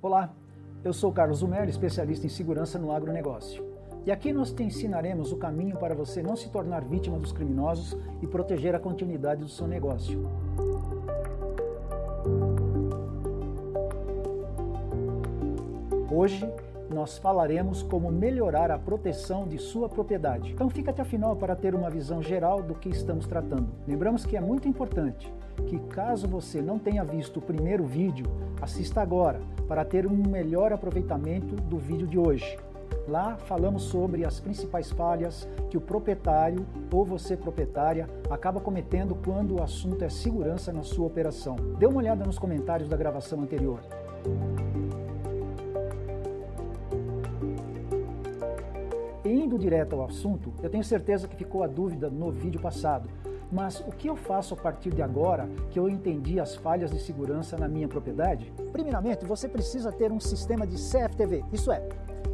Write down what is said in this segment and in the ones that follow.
Olá, eu sou Carlos Zumer, especialista em segurança no agronegócio. E aqui nós te ensinaremos o caminho para você não se tornar vítima dos criminosos e proteger a continuidade do seu negócio. Hoje nós falaremos como melhorar a proteção de sua propriedade. Então fica até o final para ter uma visão geral do que estamos tratando. Lembramos que é muito importante que caso você não tenha visto o primeiro vídeo, assista agora para ter um melhor aproveitamento do vídeo de hoje. Lá falamos sobre as principais falhas que o proprietário ou você proprietária acaba cometendo quando o assunto é segurança na sua operação. Dê uma olhada nos comentários da gravação anterior. Indo direto ao assunto, eu tenho certeza que ficou a dúvida no vídeo passado. Mas o que eu faço a partir de agora que eu entendi as falhas de segurança na minha propriedade? Primeiramente, você precisa ter um sistema de CFTV, isso é,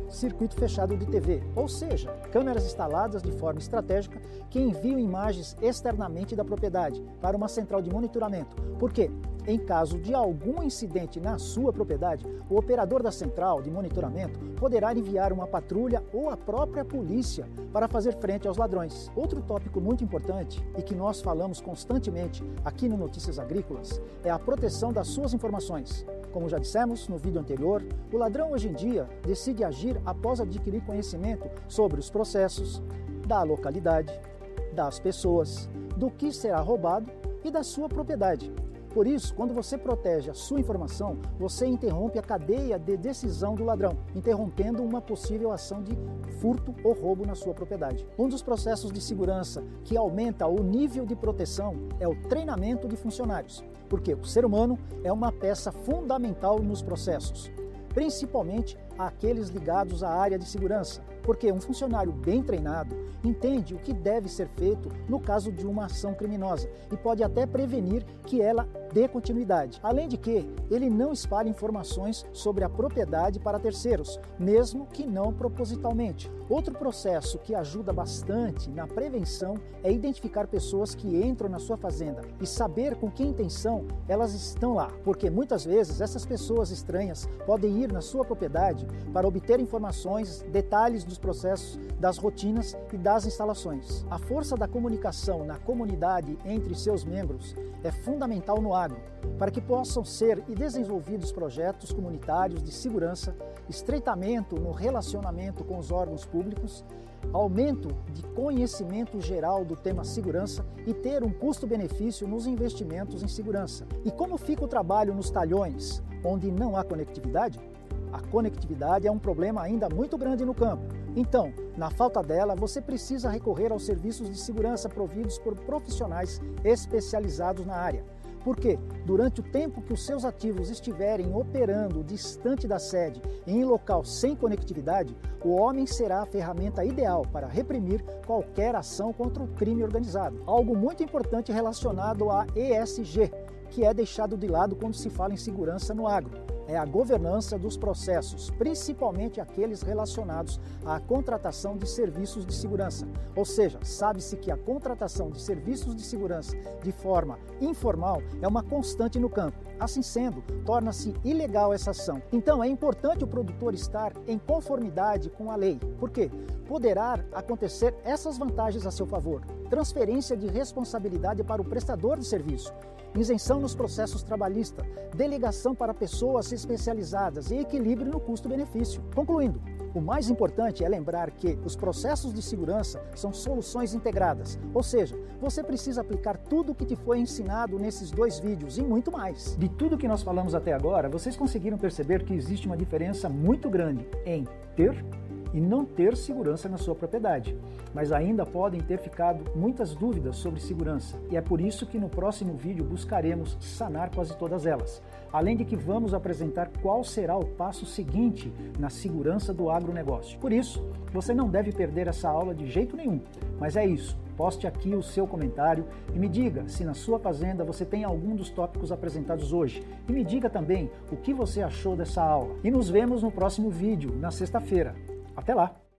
circuito fechado de TV, ou seja, câmeras instaladas de forma estratégica que enviam imagens externamente da propriedade para uma central de monitoramento. Por quê? Em caso de algum incidente na sua propriedade, o operador da central de monitoramento poderá enviar uma patrulha ou a própria polícia para fazer frente aos ladrões. Outro tópico muito importante e que nós falamos constantemente aqui no Notícias Agrícolas é a proteção das suas informações. Como já dissemos no vídeo anterior, o ladrão hoje em dia decide agir após adquirir conhecimento sobre os processos, da localidade, das pessoas, do que será roubado e da sua propriedade. Por isso, quando você protege a sua informação, você interrompe a cadeia de decisão do ladrão, interrompendo uma possível ação de furto ou roubo na sua propriedade. Um dos processos de segurança que aumenta o nível de proteção é o treinamento de funcionários, porque o ser humano é uma peça fundamental nos processos principalmente aqueles ligados à área de segurança, porque um funcionário bem treinado entende o que deve ser feito no caso de uma ação criminosa e pode até prevenir que ela dê continuidade. Além de que ele não espalha informações sobre a propriedade para terceiros, mesmo que não propositalmente. Outro processo que ajuda bastante na prevenção é identificar pessoas que entram na sua fazenda e saber com que intenção elas estão lá, porque muitas vezes essas pessoas estranhas podem ir na sua propriedade para obter informações, detalhes dos processos, das rotinas e das instalações. A força da comunicação na comunidade entre seus membros é fundamental no agro, para que possam ser desenvolvidos projetos comunitários de segurança, estreitamento no relacionamento com os órgãos públicos, aumento de conhecimento geral do tema segurança e ter um custo-benefício nos investimentos em segurança. E como fica o trabalho nos talhões, onde não há conectividade? A conectividade é um problema ainda muito grande no campo. Então, na falta dela, você precisa recorrer aos serviços de segurança providos por profissionais especializados na área. Porque, durante o tempo que os seus ativos estiverem operando distante da sede em local sem conectividade, o homem será a ferramenta ideal para reprimir qualquer ação contra o crime organizado. Algo muito importante relacionado a ESG, que é deixado de lado quando se fala em segurança no agro é a governança dos processos, principalmente aqueles relacionados à contratação de serviços de segurança. Ou seja, sabe-se que a contratação de serviços de segurança de forma informal é uma constante no campo. Assim sendo, torna-se ilegal essa ação. Então é importante o produtor estar em conformidade com a lei, porque poderá acontecer essas vantagens a seu favor: transferência de responsabilidade para o prestador de serviço isenção nos processos trabalhistas, delegação para pessoas especializadas e equilíbrio no custo-benefício. Concluindo, o mais importante é lembrar que os processos de segurança são soluções integradas, ou seja, você precisa aplicar tudo o que te foi ensinado nesses dois vídeos e muito mais. De tudo que nós falamos até agora, vocês conseguiram perceber que existe uma diferença muito grande em ter e não ter segurança na sua propriedade. Mas ainda podem ter ficado muitas dúvidas sobre segurança e é por isso que no próximo vídeo buscaremos sanar quase todas elas. Além de que vamos apresentar qual será o passo seguinte na segurança do agronegócio. Por isso, você não deve perder essa aula de jeito nenhum. Mas é isso. Poste aqui o seu comentário e me diga se na sua fazenda você tem algum dos tópicos apresentados hoje. E me diga também o que você achou dessa aula. E nos vemos no próximo vídeo, na sexta-feira. Até lá!